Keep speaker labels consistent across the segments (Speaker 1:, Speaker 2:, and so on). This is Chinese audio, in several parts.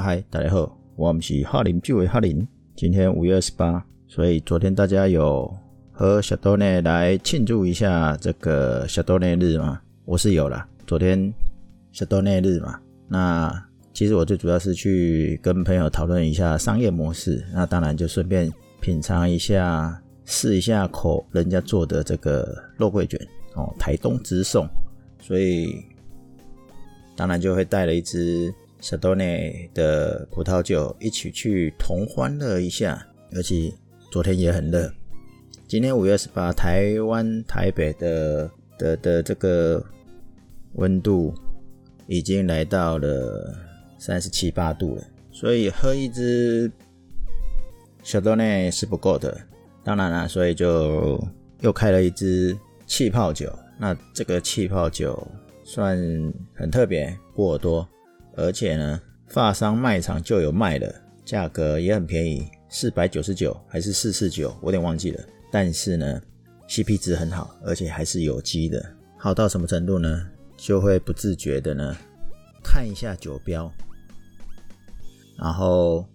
Speaker 1: 嗨，大家好，我们是哈林，就为哈林。今天五月二十八，所以昨天大家有和小豆内来庆祝一下这个小豆内日吗？我是有啦，昨天小豆内日嘛。那其实我最主要是去跟朋友讨论一下商业模式，那当然就顺便品尝一下，试一下口人家做的这个肉桂卷哦，台东直送，所以当然就会带了一支。小豆内的葡萄酒一起去同欢乐一下，尤其昨天也很热。今天五月十八，台湾台北的的的这个温度已经来到了三十七八度了，所以喝一支小豆内是不够的。当然了，所以就又开了一支气泡酒。那这个气泡酒算很特别，波尔多。而且呢，发商卖场就有卖的，价格也很便宜，四百九十九还是四四九，我有点忘记了。但是呢，CP 值很好，而且还是有机的。好到什么程度呢？就会不自觉的呢，看一下酒标，然后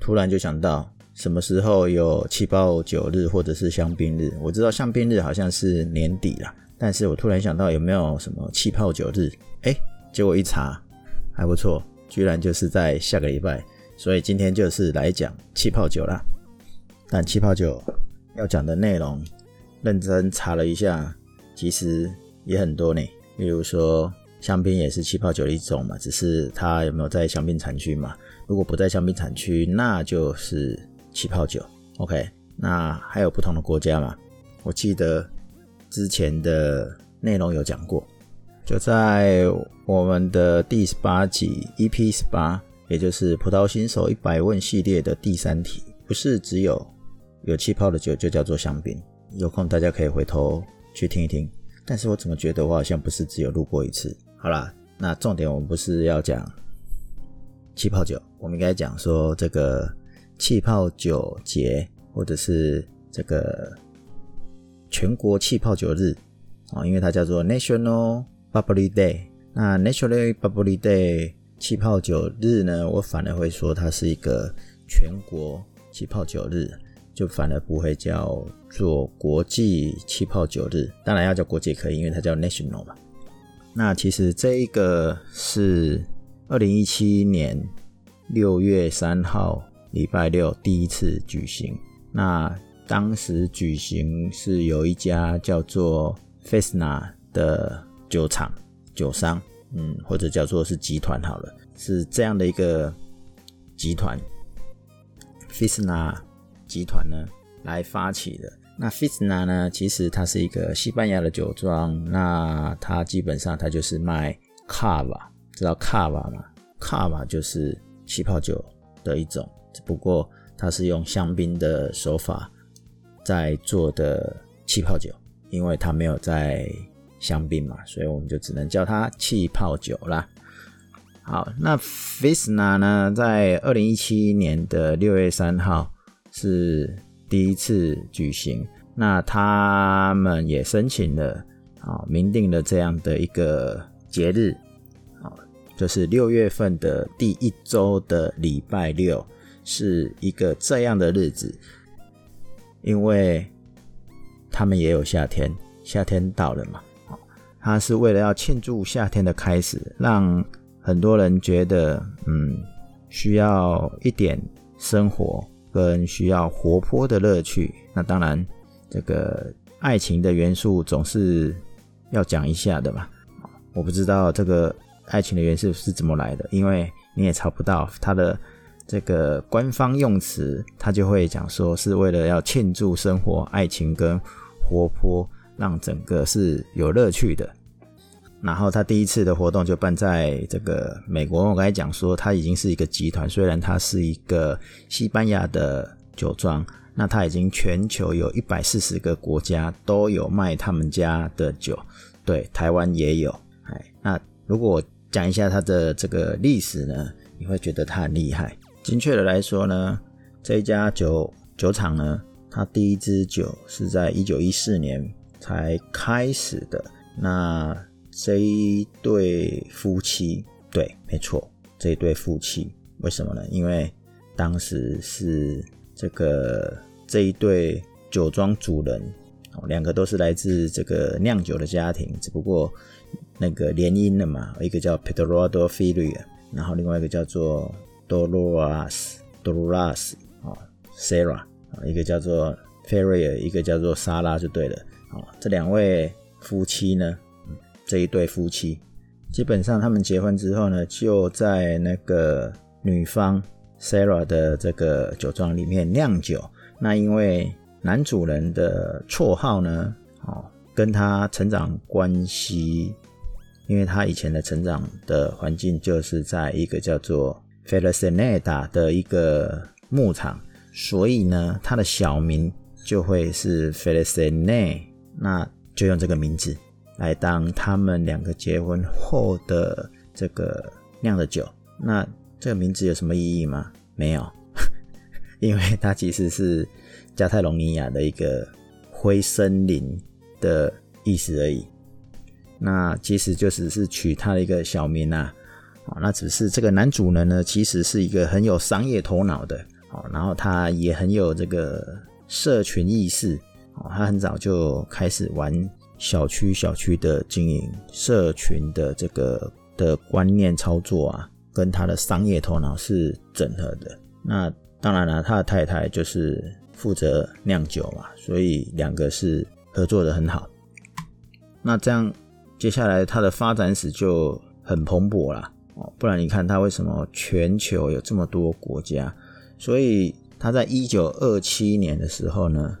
Speaker 1: 突然就想到什么时候有气泡酒日或者是香槟日。我知道香槟日好像是年底了，但是我突然想到有没有什么气泡酒日？哎，结果一查。还不错，居然就是在下个礼拜，所以今天就是来讲气泡酒啦。但气泡酒要讲的内容，认真查了一下，其实也很多呢。比如说香槟也是气泡酒的一种嘛，只是它有没有在香槟产区嘛？如果不在香槟产区，那就是气泡酒。OK，那还有不同的国家嘛？我记得之前的内容有讲过。就在我们的第十八集 EP 十八，也就是葡萄新手一百问系列的第三题，不是只有有气泡的酒就叫做香槟。有空大家可以回头去听一听。但是我怎么觉得我好像不是只有录过一次？好啦，那重点我们不是要讲气泡酒，我们应该讲说这个气泡酒节，或者是这个全国气泡酒日啊，因为它叫做 National。Bubbly Day，那 National Bubbly Day 气泡酒日呢？我反而会说它是一个全国气泡酒日，就反而不会叫做国际气泡酒日。当然要叫国际可以，因为它叫 National 嘛。那其实这一个是二零一七年六月三号礼拜六第一次举行。那当时举行是有一家叫做 Fesna 的。酒厂、酒商，嗯，或者叫做是集团好了，是这样的一个集团，Fisna 集团呢来发起的。那 Fisna 呢，其实它是一个西班牙的酒庄，那它基本上它就是卖 Cava，知道 Cava 吗？Cava 就是气泡酒的一种，只不过它是用香槟的手法在做的气泡酒，因为它没有在香槟嘛，所以我们就只能叫它气泡酒啦。好，那 Fisna 呢，在二零一七年的六月三号是第一次举行，那他们也申请了啊，明定了这样的一个节日啊，就是六月份的第一周的礼拜六是一个这样的日子，因为他们也有夏天，夏天到了嘛。它是为了要庆祝夏天的开始，让很多人觉得，嗯，需要一点生活跟需要活泼的乐趣。那当然，这个爱情的元素总是要讲一下的嘛。我不知道这个爱情的元素是怎么来的，因为你也查不到它的这个官方用词，它就会讲说是为了要庆祝生活、爱情跟活泼。让整个是有乐趣的。然后他第一次的活动就办在这个美国。我刚才讲说，他已经是一个集团，虽然他是一个西班牙的酒庄，那他已经全球有一百四十个国家都有卖他们家的酒。对，台湾也有。哎，那如果我讲一下他的这个历史呢，你会觉得他很厉害。精确的来说呢，这一家酒酒厂呢，他第一支酒是在一九一四年。才开始的。那这一对夫妻，对，没错，这一对夫妻为什么呢？因为当时是这个这一对酒庄主人，两个都是来自这个酿酒的家庭，只不过那个联姻了嘛，一个叫 Pedro d o f i l i a 然后另外一个叫做 Dolores Dolores 啊 Sarah 啊，一个叫做 Feria，一个叫做莎拉就对了。啊，这两位夫妻呢，这一对夫妻。基本上，他们结婚之后呢，就在那个女方 Sarah 的这个酒庄里面酿酒。那因为男主人的绰号呢，哦，跟他成长关系，因为他以前的成长的环境就是在一个叫做 f e l i c i n e d a 的一个牧场，所以呢，他的小名就会是 f e l i c i n e 那就用这个名字。来当他们两个结婚后的这个酿的酒，那这个名字有什么意义吗？没有，因为它其实是加泰隆尼亚的一个灰森林的意思而已。那其实就只是取他的一个小名啊，那只是这个男主人呢，其实是一个很有商业头脑的哦，然后他也很有这个社群意识哦，他很早就开始玩。小区小区的经营，社群的这个的观念操作啊，跟他的商业头脑是整合的。那当然了，他的太太就是负责酿酒嘛，所以两个是合作的很好。那这样接下来他的发展史就很蓬勃啦。哦，不然你看他为什么全球有这么多国家？所以他在一九二七年的时候呢，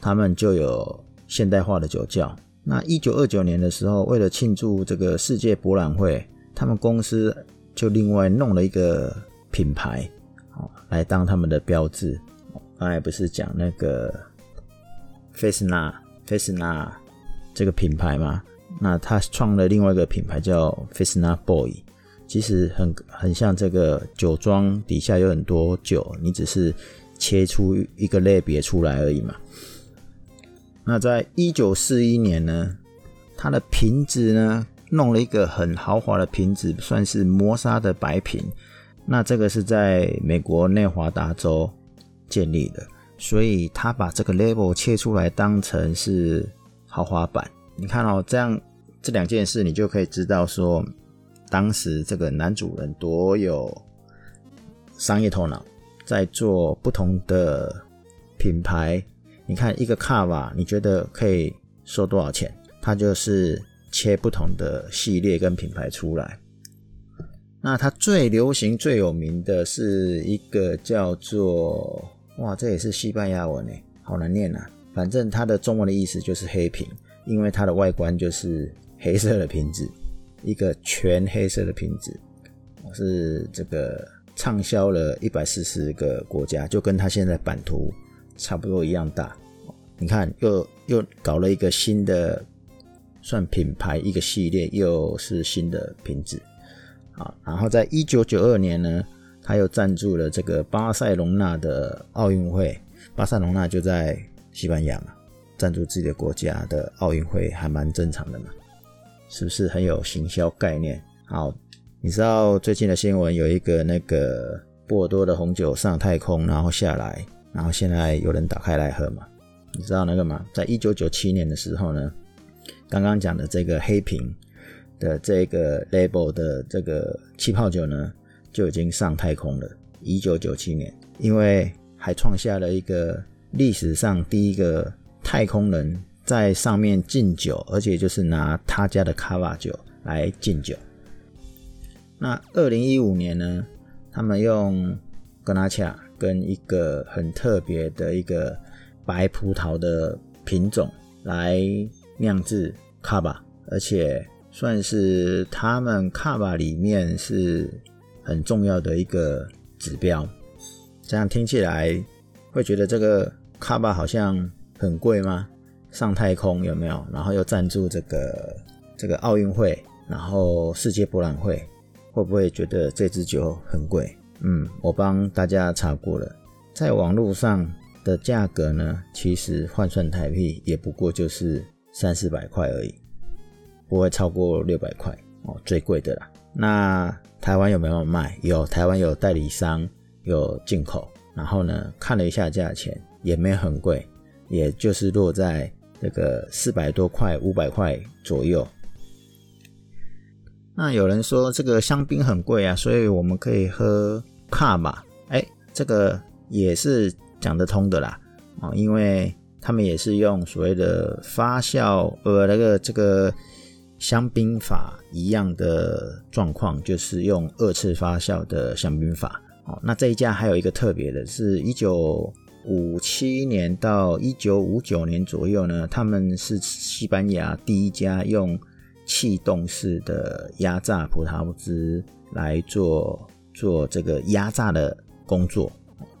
Speaker 1: 他们就有现代化的酒窖。那一九二九年的时候，为了庆祝这个世界博览会，他们公司就另外弄了一个品牌，哦，来当他们的标志。刚才不是讲那个费斯纳费斯纳这个品牌吗？那他创了另外一个品牌叫费斯纳 Boy，其实很很像这个酒庄底下有很多酒，你只是切出一个类别出来而已嘛。那在一九四一年呢，它的瓶子呢，弄了一个很豪华的瓶子，算是磨砂的白瓶。那这个是在美国内华达州建立的，所以他把这个 label 切出来当成是豪华版。你看哦，这样这两件事，你就可以知道说，当时这个男主人多有商业头脑，在做不同的品牌。你看一个卡瓦，你觉得可以收多少钱？它就是切不同的系列跟品牌出来。那它最流行、最有名的是一个叫做……哇，这也是西班牙文诶，好难念啊。反正它的中文的意思就是黑瓶，因为它的外观就是黑色的瓶子，一个全黑色的瓶子。是这个畅销了一百四十个国家，就跟它现在版图。差不多一样大，你看又又搞了一个新的算品牌一个系列，又是新的瓶子，好，然后在一九九二年呢，他又赞助了这个巴塞隆纳的奥运会，巴塞隆纳就在西班牙嘛，赞助自己的国家的奥运会还蛮正常的嘛，是不是很有行销概念？好，你知道最近的新闻有一个那个波尔多的红酒上太空，然后下来。然后现在有人打开来喝嘛？你知道那个吗？在一九九七年的时候呢，刚刚讲的这个黑瓶的这个 label 的这个气泡酒呢，就已经上太空了。一九九七年，因为还创下了一个历史上第一个太空人在上面敬酒，而且就是拿他家的卡瓦酒来敬酒。那二零一五年呢，他们用格纳恰。跟一个很特别的一个白葡萄的品种来酿制卡巴，而且算是他们卡巴里面是很重要的一个指标。这样听起来会觉得这个卡巴好像很贵吗？上太空有没有？然后又赞助这个这个奥运会，然后世界博览会，会不会觉得这支酒很贵？嗯，我帮大家查过了，在网络上的价格呢，其实换算台币也不过就是三四百块而已，不会超过六百块。哦，最贵的啦。那台湾有没有卖？有，台湾有代理商有进口。然后呢，看了一下价钱，也没有很贵，也就是落在这个四百多块、五百块左右。那有人说这个香槟很贵啊，所以我们可以喝卡吧？哎，这个也是讲得通的啦，啊，因为他们也是用所谓的发酵，呃，那个这个香槟法一样的状况，就是用二次发酵的香槟法。哦，那这一家还有一个特别的是，一九五七年到一九五九年左右呢，他们是西班牙第一家用气动式的压榨葡萄汁来做做这个压榨的工作，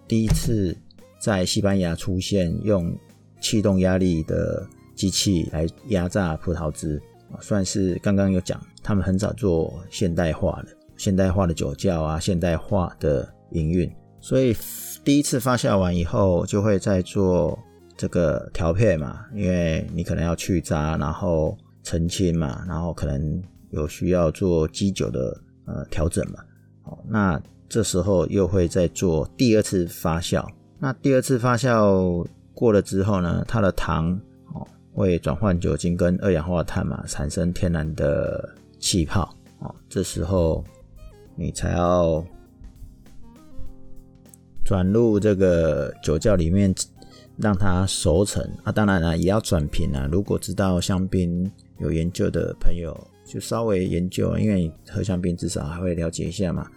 Speaker 1: 第一次在西班牙出现用气动压力的机器来压榨葡萄汁，算是刚刚有讲，他们很早做现代化的。现代化的酒窖啊，现代化的营运，所以第一次发酵完以后，就会再做这个调配嘛，因为你可能要去渣，然后澄清嘛，然后可能有需要做基酒的呃调整嘛。好，那这时候又会再做第二次发酵。那第二次发酵过了之后呢，它的糖哦会转换酒精跟二氧化碳嘛，产生天然的气泡。哦，这时候。你才要转入这个酒窖里面，让它熟成啊。当然了，也要转瓶啊。如果知道香槟有研究的朋友，就稍微研究，因为你喝香槟至少还会了解一下嘛。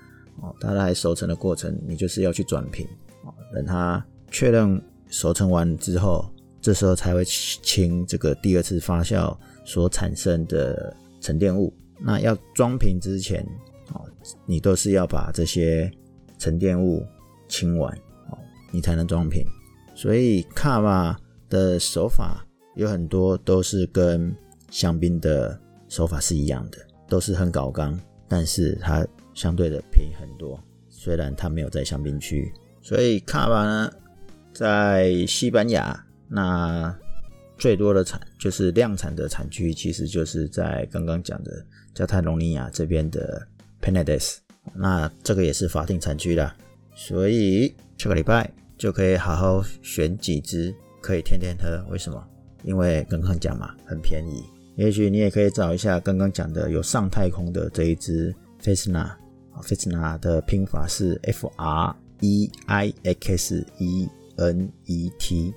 Speaker 1: 哦，它来熟成的过程，你就是要去转瓶哦。等它确认熟成完之后，这时候才会清这个第二次发酵所产生的沉淀物。那要装瓶之前。哦你都是要把这些沉淀物清完，哦，你才能装瓶。所以卡瓦的手法有很多都是跟香槟的手法是一样的，都是很搞刚，但是它相对的便宜很多。虽然它没有在香槟区，所以卡瓦呢，在西班牙那最多的产就是量产的产区，其实就是在刚刚讲的加泰隆尼亚这边的。Penedès，那这个也是法定产区啦，所以这个礼拜就可以好好选几支，可以天天喝。为什么？因为刚刚讲嘛，很便宜。也许你也可以找一下刚刚讲的有上太空的这一支 Freixenet，Freixenet 的拼法是 F R E I X E N E T，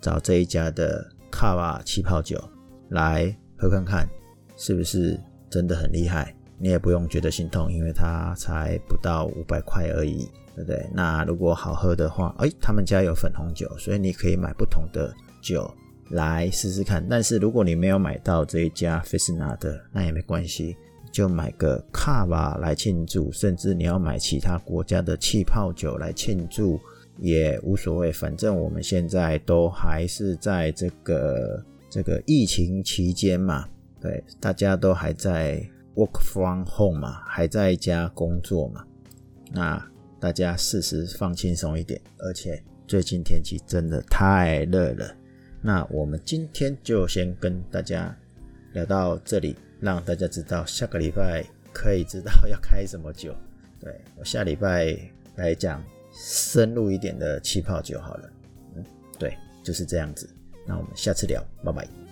Speaker 1: 找这一家的卡瓦气泡酒来喝看看，是不是真的很厉害？你也不用觉得心痛，因为它才不到五百块而已，对不对？那如果好喝的话，哎，他们家有粉红酒，所以你可以买不同的酒来试试看。但是如果你没有买到这一家 Freixenet 的，那也没关系，就买个卡瓦来庆祝，甚至你要买其他国家的气泡酒来庆祝也无所谓。反正我们现在都还是在这个这个疫情期间嘛，对，大家都还在。Work from home 嘛，还在家工作嘛，那大家适时放轻松一点。而且最近天气真的太热了，那我们今天就先跟大家聊到这里，让大家知道下个礼拜可以知道要开什么酒。对，我下礼拜来讲深入一点的气泡酒好了。嗯，对，就是这样子。那我们下次聊，拜拜。